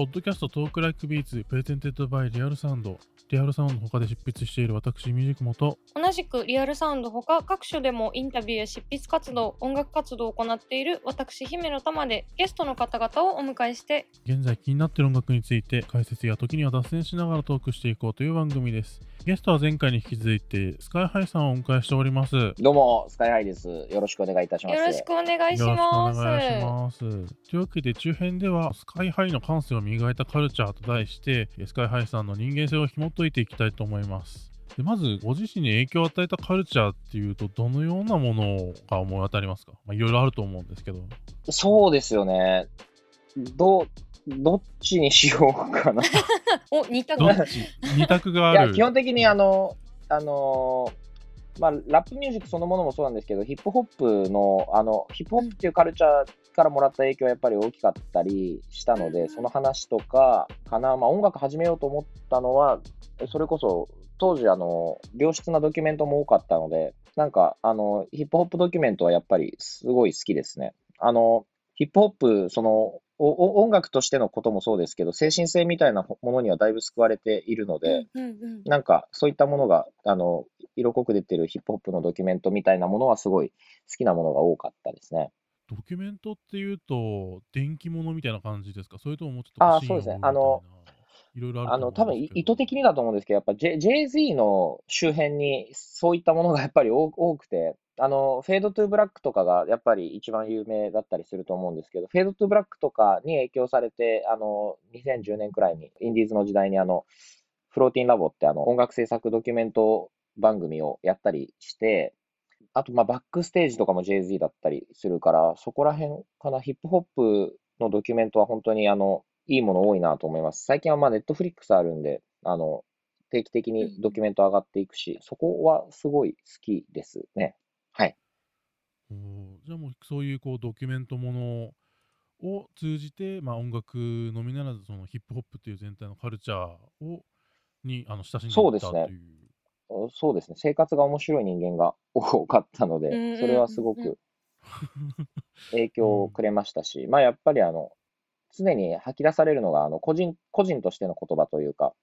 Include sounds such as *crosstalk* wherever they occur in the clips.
ポッドキャスト Talk Like Beats presented by Real Sound。 Real Sound 他で執筆している私、イミヂクモと。同じく Real Sound ほか各所でもインタビューや執筆活動、音楽活動を行っている私、姫乃たまでゲストの方々をお迎えして、現在気になっている音楽について解説や時には脱線しながらトークしていこうという番組です。ゲストは前回に引き続いて SKY-HI さんをお迎えしております。よどうも、 SKY-HI です。よろしくお願いいたします。よろしくお願いしろしくおます。願いします。というわけで中編ではスカイハイの感性を磨いたカルチャーと題してスカイハイさんの人間性を紐解いていきたいと思います。でまずご自身に影響を与えたカルチャーっていうとどのようなものが思い当たりますか、まあ、いろいろあると思うんですけど。そうですよね。ど、どっちにしようかな。い *laughs* お、似たどっち？二択があや、る。基本的にあの、あのーまあ、ラップミュージックそのものもそうなんですけど、ヒップホップの、あの、ヒップホップっていうカルチャーからもらった影響はやっぱり大きかったりしたので、その話とかかな、まあ、音楽始めようと思ったのは、それこそ、当時、あの、良質なドキュメントも多かったので、なんか、あの、ヒップホップドキュメントはやっぱりすごい好きですね。あの、ヒップホップ、その、おお音楽としてのこともそうですけど、精神性みたいなものにはだいぶ救われているので、うんうんなんかそういったものが、あの、色濃く出てるヒップホップのドキュメントみたいなものはすごい好きなものが多かったですね。ドキュメントっていうと電気物みたいな感じですか？それとももうちょっとあそうですね。あのいろいろあるあの、多分い意図的にだと思うんですけど、やっぱ J- Jay-Z の周辺にそういったものがやっぱり多多くて、あの、フェードトゥーブラックとかがやっぱり一番有名だったりすると思うんですけど、フェードトゥーブラックとかに影響されて、あの、2010年くらいに、インディーズの時代にあの、フローティンラボってあの、音楽制作ドキュメント番組をやったりして、あと、まあ、バックステージとかも Jay-Z だったりするから、そこら辺かな、ヒップホップのドキュメントは本当にあの、いいもの多いなと思います。最近はまあ、ネットフリックスあるんで、あの、定期的にドキュメント上がっていくし、そこはすごい好きですね。はい。おーじゃあもうそういうこうドキュメントものを通じて、まあ、音楽のみならずそのヒップホップっていう全体のカルチャーをにあの親しんでいったそうですね。というそうですね。生活が面白い人間が多かったので、それはすごく *laughs* 影響をくれましたし、まあやっぱりあの、常に吐き出されるのが、あの、個人、個人としての言葉というか、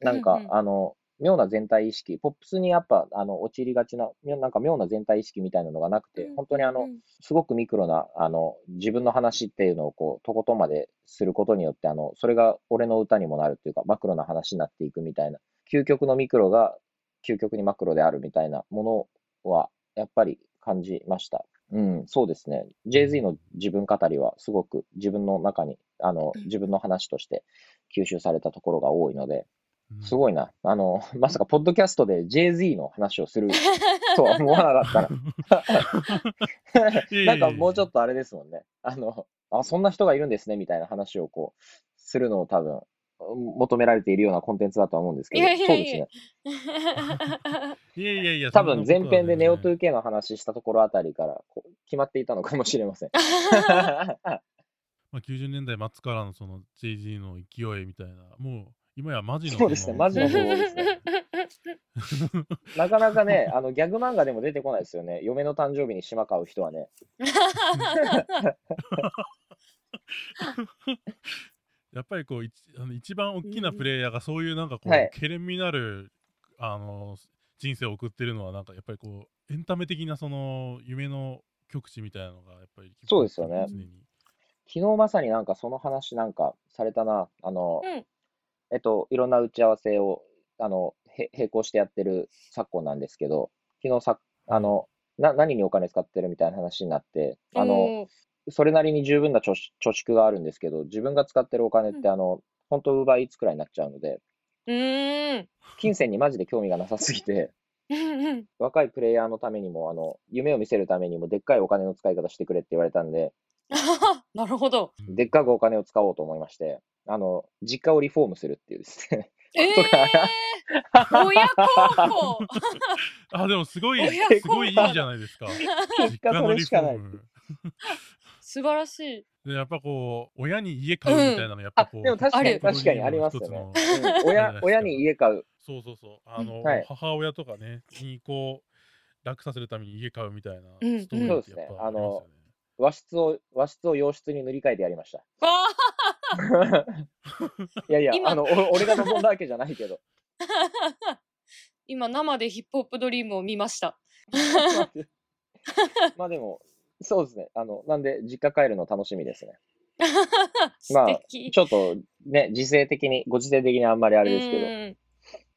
なんかうんう、ん。あの、妙な全体意識、ポップスにやっぱ、あの、陥りがちな、なんか妙な全体意識みたいなのがなくて、本当にあのうん、すごくミクロな、あの、自分の話っていうのをこう、とことんまですることによって、あの、それが俺の歌にもなるっていうか、マクロな話になっていくみたいな、究極のミクロが究極にマクロであるみたいなものは、やっぱり感じました。うん、そうですね。Jay-Z の自分語りは、すごく自分の中に、あの、うん自分の話として吸収されたところが多いので、うんすごいな。あの、まさか、ポッドキャストで Jay-Z の話をする *laughs* とは思わなかったな。なんかもうちょっとあれですもんね。あの、あ、そんな人がいるんですね、みたいな話をこう、するのを多分、求められているようなコンテンツだとは思うんですけど、いやいやいやそうですね。*laughs* いやいやいや多分前編でネオと 2K の話したところあたりからこう決まっていたのかもしれません。*laughs* まあ、90年代末からのその JG の勢いみたいなもう今やマジのそうですねマジの方ですね *laughs* なかなかね、あのギャグ漫画でも出てこないですよね。嫁の誕生日に島買う人はね。*laughs* やっぱりこう一あの一番大きなプレイヤーがそういうなんかこう、はいけれんみなるあの人生を送ってるのはなんかやっぱりこうエンタメ的なその夢の極致みたいなのがやっぱりそうですよね昨日まさになんかその話なんかされたな。あの、うんえっと、いろんな打ち合わせを、あの、へ並行してやってる昨今なんですけど、昨日さ、あの、な、何にお金使ってるみたいな話になって、あの、おー。それなりに十分な貯蓄貯蓄があるんですけど、自分が使ってるお金って、うん。あの、本当、ウーバーイーツくらいになっちゃうので、うーん。金銭にマジで興味がなさすぎて、若いプレイヤーのためにも、あの、夢を見せるためにも、でっかいお金の使い方してくれって言われたんで、*laughs* なるほど。うん。でっかくお金を使おうと思いまして、あの、実家をリフォームするっていうですね。えー、*laughs* 親孝行。*laughs* あでもすごい親すごいいいじゃないですか。結果それしかない。素晴らしい。でやっぱこう親に家買うみたいなのやっぱあ、こう、でも確かに、確かにありますよね。うん。親、親に家買う。そうそうそう。あの、はい。母親とかねにこう楽させるために家買うみたいなうんストーリーってやっぱありますよね、和室を、和室を洋室に塗り替えてやりました。わいやいや、今あの、お俺が望んだわけじゃないけど。今生でヒップホップドリームを見ました。*laughs* まあでも、そうですね。あの、なんで、実家帰るの楽しみですね。素 *laughs* まあ敵。ちょっとね、時勢的に、ご時世的にあんまりああれですけど。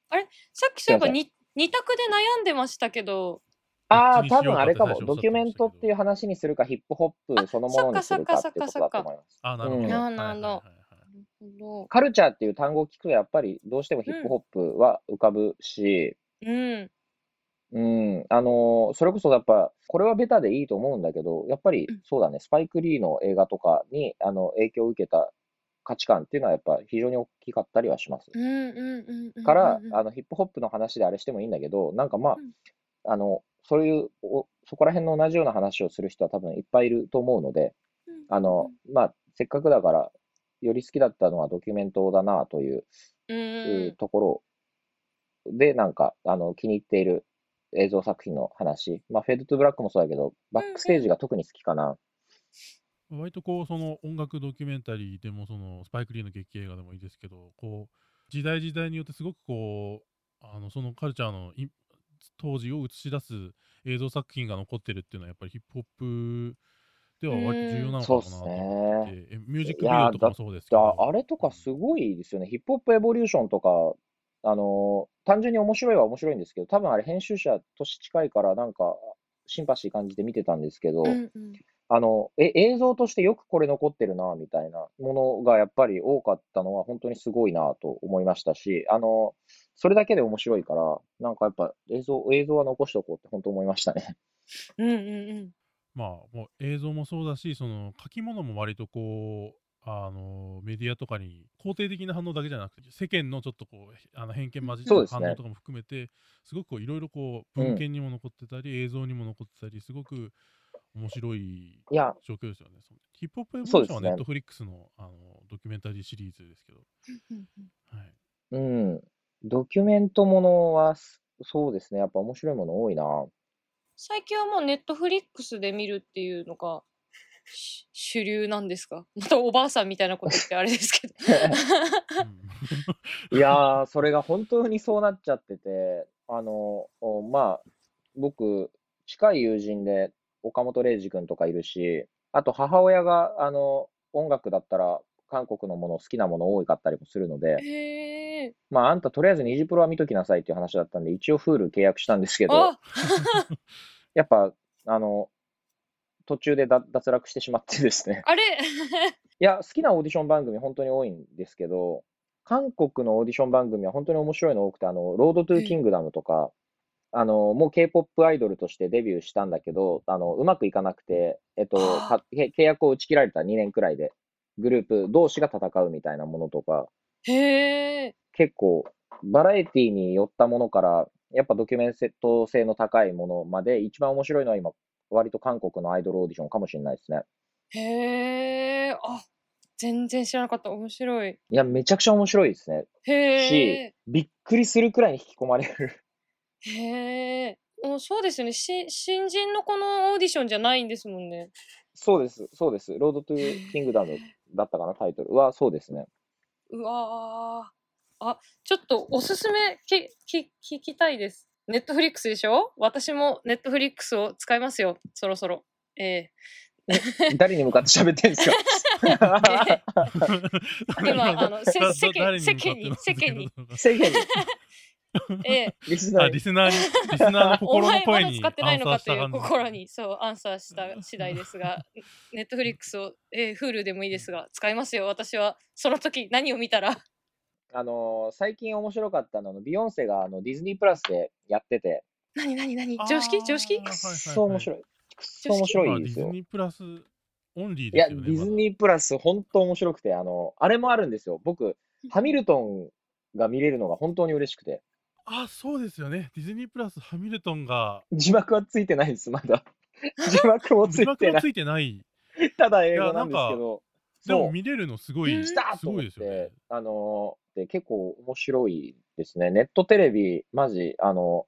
あれさっきそういえばに二択で悩んでましたけど、ああ、多分あれかも。ドキュメントっていう話にするか、ヒップホップそのものにするかっていうことだと思います。あ、なるほど。うんなるほどカルチャーっていう単語を聞くと、やっぱりどうしてもヒップホップは浮かぶし、ど。うん。うん、あのーそれこそやっぱ、これはベタでいいと思うんだけど、やっぱりうんそうだね、スパイク・リーの映画とかにあの影響を受けた価値観っていうのはやっぱ非常に大きかったりはします。うんうんうんうん。からうん、あのヒップホップの話であれしてもいいんだけど、なんかまあうん、あの、そういうお、そこら辺の同じような話をする人は多分いっぱいいると思うので、うんあの、まあ、せっかくだから、より好きだったのはドキュメントだなといううところで、なんか、あの、気に入っている映像作品の話。まあ、フェードトゥブラックもそうだけど、バックステージが特に好きかな。割とこうその音楽ドキュメンタリーでもそのスパイク・リーの劇映画でもいいですけどこう時代時代によってすごくこうあのそのカルチャーのい当時を映し出す映像作品が残ってるっていうのはやっぱりヒップホップでは割と重要なのかそうですなと思ってね。えミュージックビデオとかもそうですけだどあれとかすごいですよね。ヒップホップエボリューションとか、あの、単純に面白いは面白いんですけど、多分あれ編集者年近いからなんか、シンパシー感じて見てたんですけど、うんうんあの、え、映像としてよくこれ残ってるな、みたいなものがやっぱり多かったのは本当にすごいなと思いましたし、あの、それだけで面白いから、なんかやっぱ映像、映像は残しておこうって本当思いましたね。うんうんうん。まあもう映像もそうだしその書き物も割とこうあのメディアとかに肯定的な反応だけじゃなくて世間のちょっとこうあの偏見混じった反応とかも含めてすごくこういろいろこううん文献にも残ってたり、映像にも残ってたりすごく面白いいや、状況ですよね。ヒップホップエボリューションはネットフリックスのあのドキュメンタリーシリーズですけど、はい、うん。ドキュメントものは、すそうですね。やっぱ面白いもの多いな。最近はもうネットフリックスで見るっていうのがし主流なんですか？*laughs* またおばあさんみたいなこと言ってあれですけど。うん *laughs* いやー、それが本当にそうなっちゃってて、あの、おまあ、僕、近い友人で岡本零士君とかいるし、あと母親が、あの、音楽だったら韓国のもの好きなもの多かったりもするので。まあ、あんたとりあえずニジプロは見ときなさいっていう話だったんで、一応 Hulu 契約したんですけど、あ *laughs* やっぱ、あの、途中でだ脱落してしまってですね。あれ？*laughs* いや、好きなオーディション番組本当に多いんですけど、韓国のオーディション番組は本当に面白いの多くて、あの、 Road to Kingdom とか、あの、もう K-POP アイドルとしてデビューしたんだけど、あの、うまくいかなくて、えっと、契約を打ち切られた2年くらいで、グループ同士が戦うみたいなものとか、へえ。結構、バラエティに寄ったものから、やっぱドキュメント性の高いものまで、一番面白いのは今、割と韓国のアイドルオーディションかもしれないですね。へえ。あ、全然知らなかった。面白い。いや、めちゃくちゃ面白いですね。へしえ。、びっくりするくらいに引き込まれる。へえ。もうそうですよね。し新人のこのオーディションじゃないんですもんね。そうです、そうです。 Road to Kingdom だったかな、タイトルは、そうですね。うわーあ、ちょっとおすすめきき聞きたいです。 Netflix でしょ？私も Netflix を使いますよ。そろそろ。え誰に向かって喋ってんですか？*laughs* *laughs* 今あのせ世間誰に世間に世間に、*laughs* えええリスナーリ。スナーに、リスナーのお心の *laughs* 前ま声にだ使ってないのかという心にそうアンサーした次第ですが、*laughs* ネットフリックスを、えー、Hulu でもいいですが、使いますよ。私はその時何を見たら。あのー最近面白かったのは、ビヨンセがあのディズニープラスでやってて、何何何？常識？常識？くっそ面白い。くっそ面白いですよまあディズ。ニープラスオンリーいや、デですよね。ィズニープラス、本当面白くて、あの、あれもあるんですよ。僕、ハミルトンが見れるのが本当に嬉しくて、あ、そうですよね。ディズニープラスハミルトンが字幕はついてないです、まだ。*laughs* 字幕もつ字いてない。幕もついてない。ただ英語なんですけど、でも見れるのすごい、うんす来たとごいですよねて。、あのーで、結構面白いですね。ネットテレビ、マジ、あの、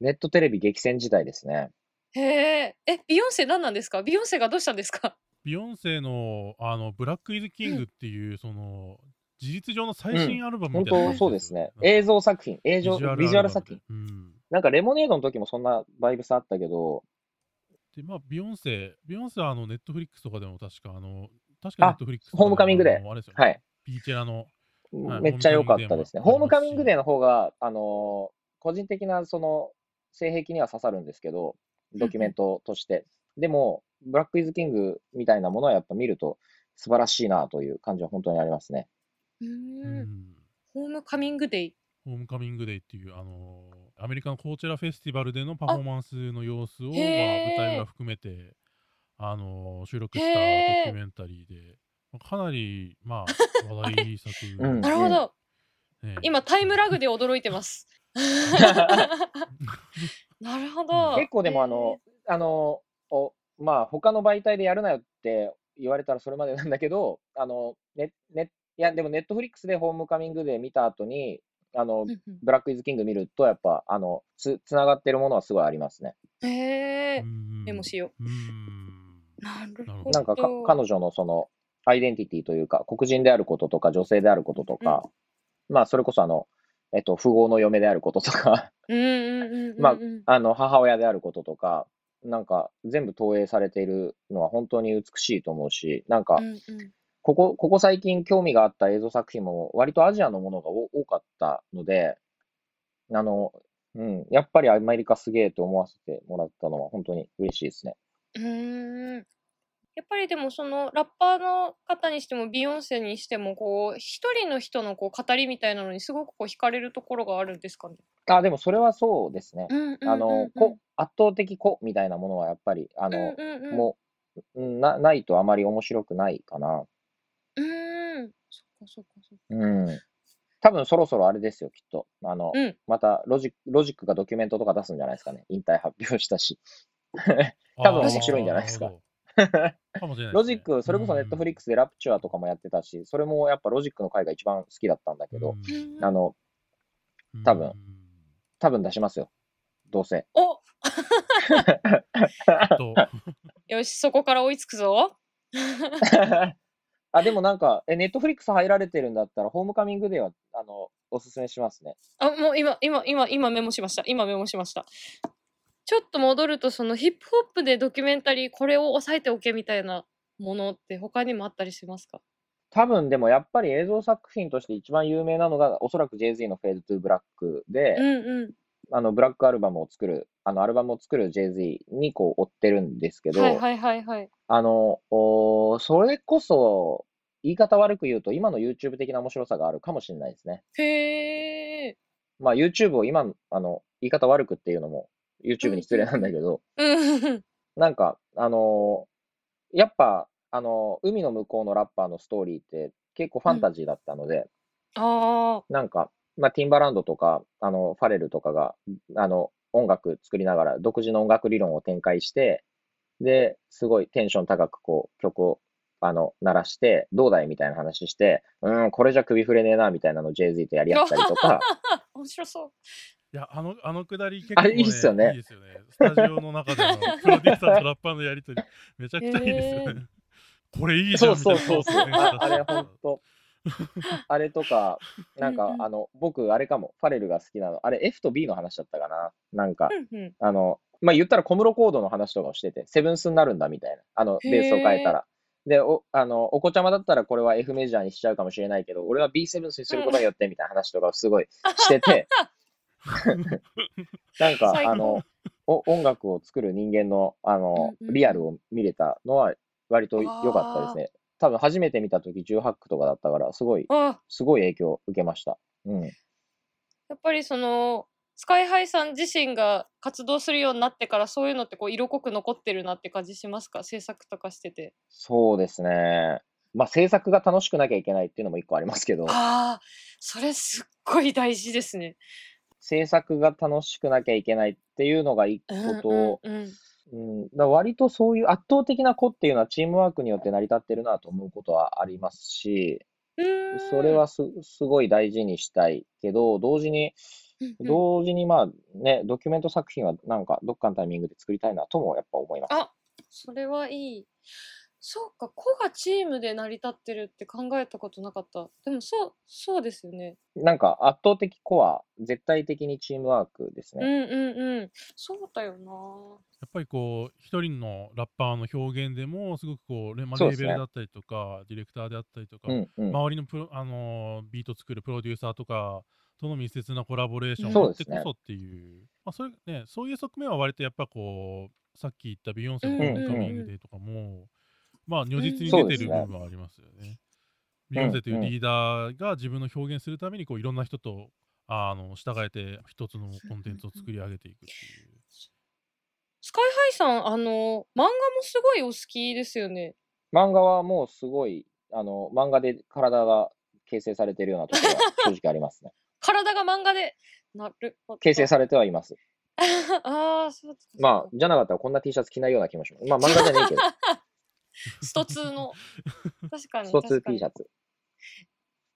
ネットテレビ激戦時代ですね。へえ。え、ビヨンセ何なんですか？ビヨンセがどうしたんですか？ビヨンセのあのブラック・イズ・キングっていう、その事実上の最新アルバム本みたいな感当じそうですね。よ映像作品、映像、ビジュアル作品。うんなんか Lemonade の時もそんなバイブスあったけど、で、まあ、ビヨンセ、ビヨンセはあの Netflix とかでも確か、あの、確か、あ Netflix Homecoming デーあれですよね。はい。 Beychella の。はいめっちゃ良かったですね。ホームカホームカミングデーミングデーの方が、あのー個人的なその性癖には刺さるんですけど、ドキュメントとして。でも、 Black Is King みたいなものはやっぱ見ると素晴らしいなという感じは本当にありますね。うーうん。んホームカミングデイ。ホームカミングデーっていう、あのーアメリカのコーチェラフェスティバルでのパフォーマンスの様子を、まあ、へー舞台裏含めて、あのー収録したドへーキュメンタリーで、まあかなり、まあ、*laughs* 話題作、うん。なるほど。ね今、タイムラグで驚いてます。*laughs* なるほど。結構でもあの、あの、おまあ他の媒体でやるなよって言われたらそれまでなんだけど、あの、ね、ね、いやでもネットフリックスでホームカミングで見た後に、あのう、んうんブラックイズキング見るとやっぱ、あの、つ、つながってるものはすごいありますね。へえう、んメモしようんう。なるほど。なんかか彼女のそのアイデンティティというか、黒人であることとか女性であることとか、まあそれこそあの、えっと、富豪の嫁であることとか、うんうんうんうんうん。まああの、母親であることとか、なんか全部投影されているのは本当に美しいと思うし、なんかうんうんここ、ここ最近興味があった映像作品も割とアジアのものが多多かったので、あの、うん、やっぱりアメリカすげえと思わせてもらったのは本当に嬉しいですね。うーんやっぱりでもそのラッパーの方にしてもビヨンセにしてもこう一人の人のこう語りみたいなのにすごくこう惹かれるところがあるんですかね？あ、でもそれはそうですね。うんうんうんうんあの、こ圧倒的個みたいなものはやっぱり、あの、うんうんうん、もう、うんな、ないとあまり面白くないかな。うーんそっかそっか。うん。多分そろそろあれですよ、きっと。あの、うんまたロジック、ロジックがドキュメントとか出すんじゃないですかね。引退発表したし。*laughs* 多分面白いんじゃないですかロジック、それこそ Netflix で Rapture とかもやってたし、それもやっぱロジックの回が一番好きだったんだけど、うんあの、多分多分出しますよ。どうせ。お *laughs* と *laughs* よしそこから追いつくぞ。あ、でもなんか、え、ネットフリックス入られてるんだったら、ホームカミングデーは、あの、おすすめしますね。あもう今今今今メモしました今メモしました。ちょっと戻るとそのヒップホップでドキュメンタリーこれを押さえておけみたいなものって他にもあったりしますか？多分でもやっぱり映像作品として一番有名なのが、おそらく Jay-Z の Fade to Black で、うんうん。あの、ブラックアルバムを作る、あの、アルバムを作る Jay-Z にこう追ってるんですけど、はいはいはいはい。あの、おーそれこそ、言い方悪く言うと、今の YouTube 的な面白さがあるかもしれないですね。へえ。まあ YouTube を今、あの、言い方悪くっていうのも YouTube に失礼なんだけど、うん。なんか、あのーやっぱ、あのー海の向こうのラッパーのストーリーって結構ファンタジーだったので、ああ。なんか、まあ、ティンバランドとか、あの、ファレルとかが、あの、音楽作りながら、独自の音楽理論を展開して、で、すごいテンション高く、こう、曲を、あの、鳴らして、どうだいみたいな話して、うん、これじゃ首振れねえな、みたいなのを Jay-Z とやり合ったりとか、*laughs* 面白そう。いや、あの、あのくだり結あ構、れいいっすよねいいですよね。スタジオの中でのプロデューサーとラッパーのやりとり、*laughs* めちゃくちゃいいですよね。これいいじゃんそうみたいなそうそうそう。ああれ、ほんと。と。*laughs* あれとか、なんかあの、僕、あれかも、ファレルが好きなの。あれ、F と B の話だったかな。なんか、うんうん。あの、まあ、言ったら小室コードの話とかをしてて、セブンスになるんだみたいな。あの、ベースを変えたら。で、お、あの、お子ちゃまだったらこれは F メジャーにしちゃうかもしれないけど、俺は B セブンスにすることによってみたいな話とかをすごいしてて、なんか *laughs* あの、お音楽を作る人間の、あの、リアルを見れたのは割と良かったですね。多分初めて見た時18区とかだったから、すごい、あすごい影響を受けました。うん。やっぱりその、スカイハイさん自身が活動するようになってからそういうのってこう色濃く残ってるなって感じしますか？制作とかしてて。そうですね。まあ、制作が楽しくなきゃいけないっていうのも一個ありますけど、ああ、それすっごい大事ですね。制作が楽しくなきゃいけないっていうのが一個と、うんうんうんうん、だから割とそういう圧倒的な子っていうのはチームワークによって成り立ってるなと思うことはありますし、それはす、すごい大事にしたいけど、同時に、同時にまあね、ドキュメント作品はなんかどっかのタイミングで作りたいなともやっぱ思います。あそれはいい。そうか、個がチームで成り立ってるって考えたことなかった。でもそう、そうですよね。なんか圧倒的コア、絶対的にチームワークですね。うんうんうん。そうだよな。やっぱりこう、一人のラッパーの表現でも、すごくこう、レまあレーベルだったりとか、ディレクターであったりとか、うんうん。周りのプロ、あのービート作るプロデューサーとかとの密接なコラボレーションがあってこそっていう、まあそれね、そういう側面は割とやっぱこう、さっき言ったビヨンセのカミングデーとかも、まあ如実に出てる部分はありますよね。ビヨンセというリーダーが自分の表現するためにこういろんな人とあの従えて一つのコンテンツを作り上げていくっていう。スカイハイさん、あの、漫画もすごいお好きですよね。漫画はもうすごい、あの、漫画で体が形成されているようなところは正直ありますね。体が漫画で、なるほど。形成されてはいます。*laughs* ああ、そうですか。まあ、じゃなかったらこんな T シャツ着ないような気もします。まあ、漫画じゃねえけど、*laughs* スト2の。確かに。スト2確か T にシャツ。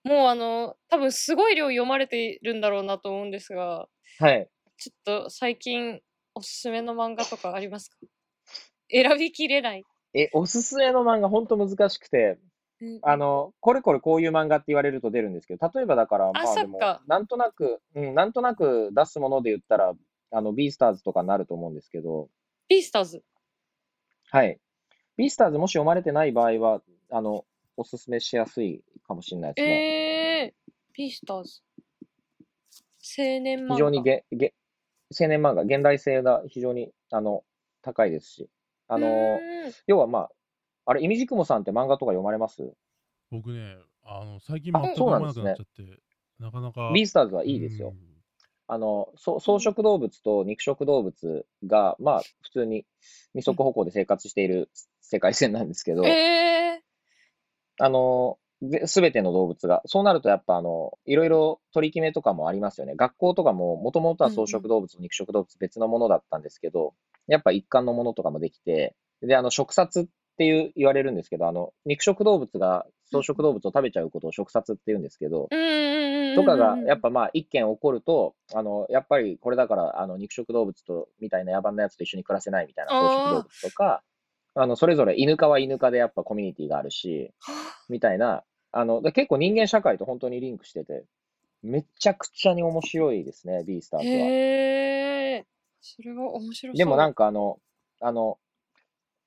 もうあの、多分すごい量読まれてるんだろうなと思うんですが、はい。ちょっと最近おすすめの漫画とかありますか？選びきれない。え、おすすめの漫画ほんと難しくて、あの、これこれこういう漫画って言われると出るんですけど、例えばだから、まあでもなんとなく、うん、なんとなく出すもので言ったら、あの、ビースターズとかになると思うんですけど、ビースターズ？はい。ビースターズもし読まれてない場合は、あの、おすすめしやすいかもしれないですね。えー、ビースターズ。青年漫画。非常にげ、げ、青年漫画、現代性が非常に、あの、高いですし、あの、要はまあ、あれ、いみじくもさんって漫画とか読まれます？僕ね、あの最近あ全くそうなんですね読まなくなっちゃって、なかなか。ビースターズはいいですよう。んあの、そ草食動物と肉食動物が、まあ、普通に二足歩行で生活している世界線なんですけど、えあの、すべての動物が。そうなるとやっぱあの、いろいろ取り決めとかもありますよね。学校とかも、もともとは草食動物、肉食動物別のものだったんですけど、やっぱ一貫のものとかもできて、で、あの、食殺っていう言われるんですけど、あの、肉食動物が草食動物を食べちゃうことを食殺って言うんですけど。とかが、やっぱまあ、一件起こると、あの、やっぱりこれだから、あの、肉食動物と、みたいな野蛮なやつと一緒に暮らせないみたいな草食動物とか、あの、それぞれ犬科は犬科でやっぱコミュニティがあるし、みたいな、あの、で結構人間社会と本当にリンクしてて、めちゃくちゃに面白いですね、ビースターズは。へえ。それは面白そう。でもなんかあの、あの、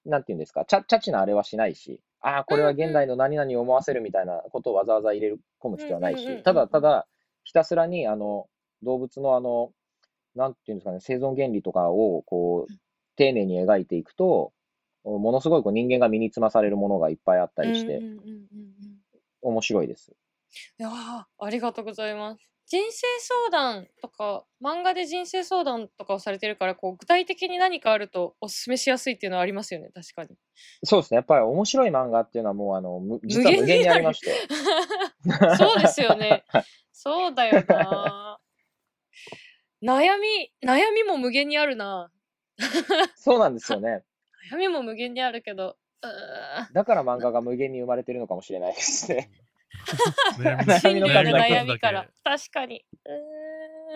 なんていうんですか、ちゃ、チャチなあれはしないし、ああ、これは現代の何々を思わせるみたいなことをわざわざ入れ込む必要はないし、ただただ、ひたすらにあの、動物のあの、なんていうんですかね、生存原理とかをこう、丁寧に描いていくと、ものすごいこう人間が身につまされるものがいっぱいあったりして面白いです。いやーありがとうございます。人生相談とか漫画で人生相談とかをされてるからこう具体的に何かあるとおすすめしやすいっていうのはありますよね確かに。そうですね、やっぱり面白い漫画っていうのはもうあの、む実は無限にありまして。*laughs* そうですよね。そうだよな。悩み悩みも無限にあるな。そうなんですよね。*laughs* 悩みも無限にあるけど。だから漫画が無限に生まれてるのかもしれないですね。*laughs* 悩み悩みの悩みから。確かに。うー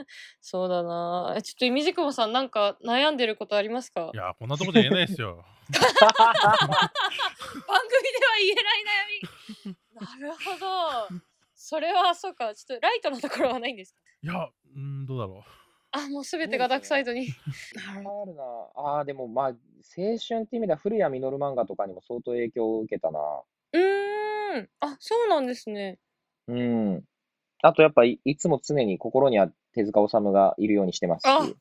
んそうだな。えちょっといみじくもさんなんか悩んでることありますか？いや、こんなとこで言えないですよ。*laughs* 番組では言えない悩み。なるほど。それはそうか。ちょっとライトなところはないんですか？いや、うん、どうだろあ、もうすべてがダークサイドに。あるな。ああ、でもまあ、青春って意味では古谷実漫画とかにも相当影響を受けたな。どうーん。あ、そうなんですね。うん。あとやっぱい、いつも常に心には手塚治虫がいるようにしてますあし。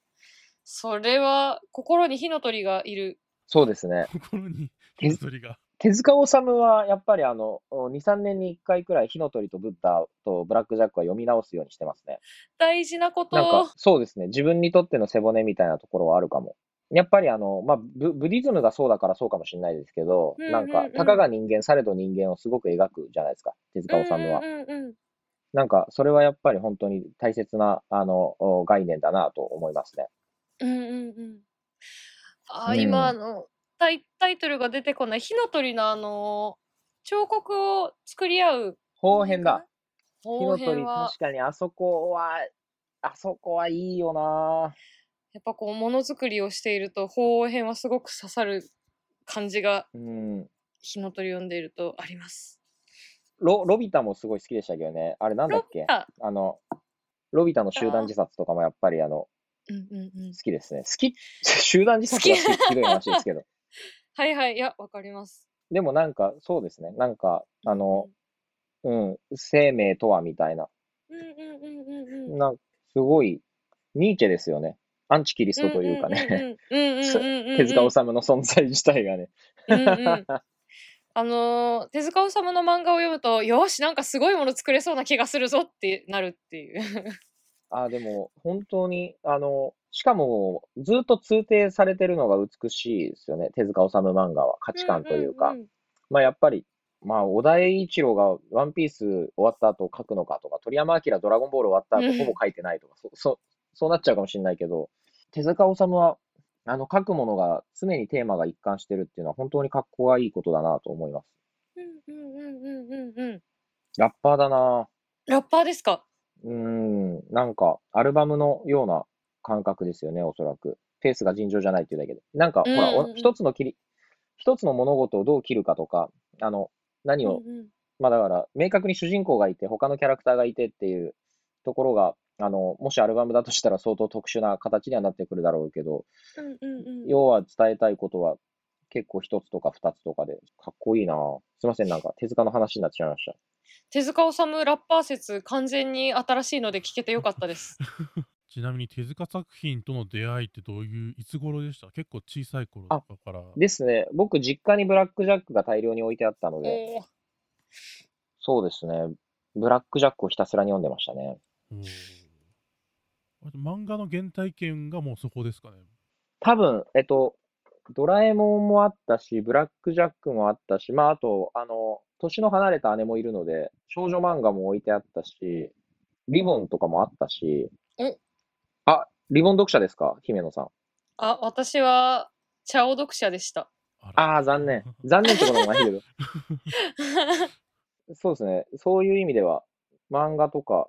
それは心に火の鳥がいる。そうですね。う。心にえ火の鳥が。手塚治虫はやっぱりあの、2、3年に1回くらい火の鳥とブッダとブラックジャックは読み直すようにしてますね。大事なこと。なんか、そうですね。自分にとっての背骨みたいなところはあるかも。やっぱりあの、まあ、ブブディズムがそうだからそうかもしれないですけど、うんうんなんかうん、たかが人間、されど人間をすごく描くじゃないですか。手塚治虫は。うんうんうんうんなんか、それはやっぱり本当に大切な、あの、お概念だなと思いますね。うんうんうん。あ、うん今あのタイタイトルが出てこない火の鳥のあの彫刻を作り合う後編だ。火後の鳥、確かにあそこは、あそこはいいよなやっぱこうものづくりをしていると後編はすごく刺さる感じがうん。火の鳥を読んでいるとあります。ロロビタもすごい好きでしたけどね。あれなんだっけ？あ、あの、ロビタの集団自殺とかもやっぱりあの、うんうんうん好。きですね。好き、*laughs* 集団自殺が好きってひどい話ですけど。*laughs* はいはい、いや、わかります。でもなんか、そうですね。なんか、あの、うん、生命とはみたいな。うんうんうんうんうん。なんすごい、ニーチェですよね。アンチキリストというかね。うんうんうんうんうんうん。手塚治虫の存在自体がね。うんうんあのー手塚治虫の漫画を読むと、よし、なんかすごいもの作れそうな気がするぞってなるっていう。あ、でも、本当に、あの、しかも、ずっと通底されてるのが美しいですよね。手塚治虫漫画は。価値観というか。やっぱり、まあ、小田栄一郎がワンピース終わった後書くのかとか、鳥山明ドラゴンボール終わったうん後ほぼ書いてないとか、そ、そ、そうなっちゃうかもしれないけど、手塚治虫は、あの、書くものが常にテーマが一貫してるっていうのは本当にかっこがいいことだなと思います。うんうんうんうんうんうん。ラッパーだなラッパーですか？うーん、なんか、アルバムのような感覚ですよね、おそらく。ペースが尋常じゃないっていうだけで。なんか、ほら、うんうんうんお一つの切り、一つの物事をどう切るかとか、あの、何を、うんうんまあだから、明確に主人公がいて、他のキャラクターがいてっていうところが、あの、もしアルバムだとしたら相当特殊な形にはなってくるだろうけど、うんうんうん要は伝えたいことは結構一つとか二つとかで、かっこいいなすいません、なんか手塚の話になってしまいました。手塚治虫ラッパー説完全に新しいので聞けてよかったです。*laughs* ちなみに手塚作品との出会いってどういう、いつ頃でした？結構小さい頃とかから。ですね、僕、実家にブラックジャックが大量に置いてあったので、おーそうですね。ブラックジャックをひたすらに読んでましたね。漫画の原体験がもうそこですかね。多分、えっと、ドラえもんもあったし、ブラックジャックもあったし、まあ、あと、あの、年の離れた姉もいるので、少女漫画も置いてあったし、リボンとかもあったしお、あ、リボン読者ですか？姫野さん。あ、私は、チャオ読者でした。ああ、残念。残念ってこともないけど。*laughs* そうですね。そういう意味では、漫画とか、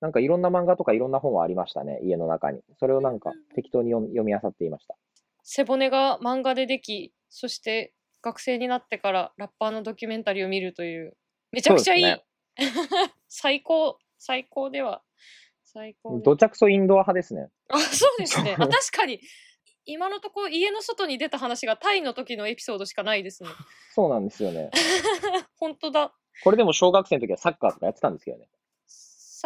なんかいろんな漫画とかいろんな本はありましたね、家の中に。それをなんか適当に読み読み漁っていました。背骨が漫画ででき、そして学生になってからラッパーのドキュメンタリーを見るという、めちゃくちゃいい。そう *laughs* 最高、最高では。最高でどちゃくそインドア派ですね。あ、そうですね。*laughs* あ確かに。今のところ家の外に出た話がタイの時のエピソードしかないですね。そうなんですよね。*laughs* 本当だ。これでも小学生の時はサッカーとかやってたんですけどね。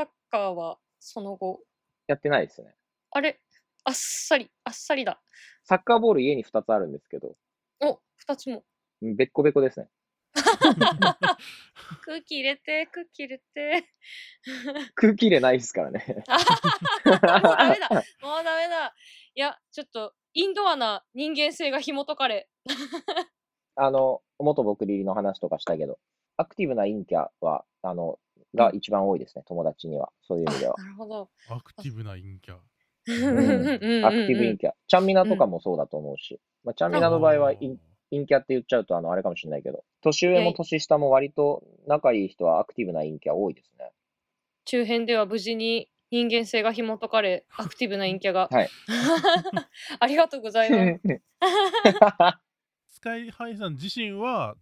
サッカーはその後？やってないですね。あれ？あっさり、あっさりだ。サッカーボール家に2つあるんですけど、お、二つも。うんべっこべこですね。*laughs* 空気入れて、空気入れて。*laughs* *laughs* 空気入れないですからね。あもうダメだ。もうダメだ。いや、ちょっと、インドアな人間性が紐解かれ。あの、元僕リリの話とかしたけど、アクティブな陰キャは、あの、が一番多いですね、友達には。そういう意味では。なるほど。アクティブな陰キャ。んアクティブ陰キャ。ちゃんみなとかもそうだと思うし、まあ、ちゃんみなの場合は陰陰キャって言っちゃうと、あの、あれかもしれないけど、年上も年下も割と仲いい人はアクティブな陰キャ多いですね。中編では無事に人間性が紐解かれ、アクティブな陰キャが。はい *laughs* ありがとうございます。スカイハイさん自身は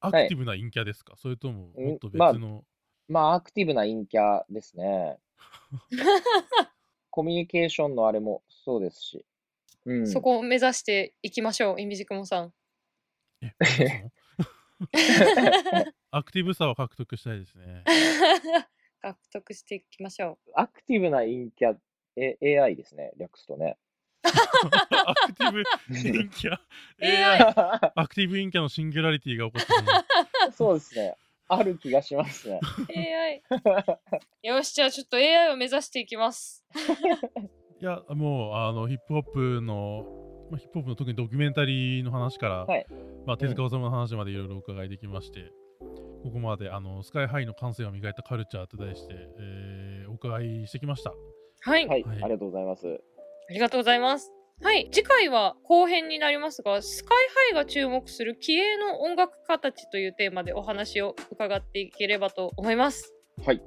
アクティブな陰キャですか、それとももっと別まあの、まあ、アクティブな陰キャですね。*laughs* コミュニケーションのあれもそうですし。うん、そこを目指していきましょう、イミジクモさん。*laughs* *laughs* アクティブさを獲得したいですね。獲得していきましょアクティブな陰キャ、え AI ですね、略すとね。アクティブ陰キャ？AI アクティブ陰キャのシンギュラリティが起こってる。そうですね。ある気がしますね。う。AI。*laughs* よし、じゃあちょっと AI を目指していきます。*laughs* いや、もう、あの、ヒップホップの、まあ、ヒップホップの特にドキュメンタリーの話から、はいまあ、手塚治虫の話までいろいろお伺いできまして、ここまで、あの、スカイハイの感性を磨いたカルチャーと題して、えーお伺いしてきました。はい、はい、はいありがとうございます。ありがとうございます。はい、次回は後編になりますが、スカイハイが注目する気鋭の音楽家たちというテーマでお話を伺っていければと思います。はい。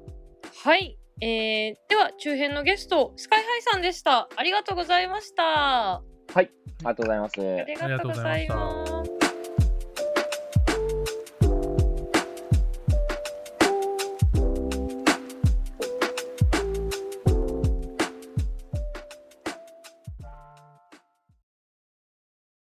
はい、えー、では中編のゲスト、スカイハイさんでした。ありがとうございました。あありがとうございます。りがとうございます。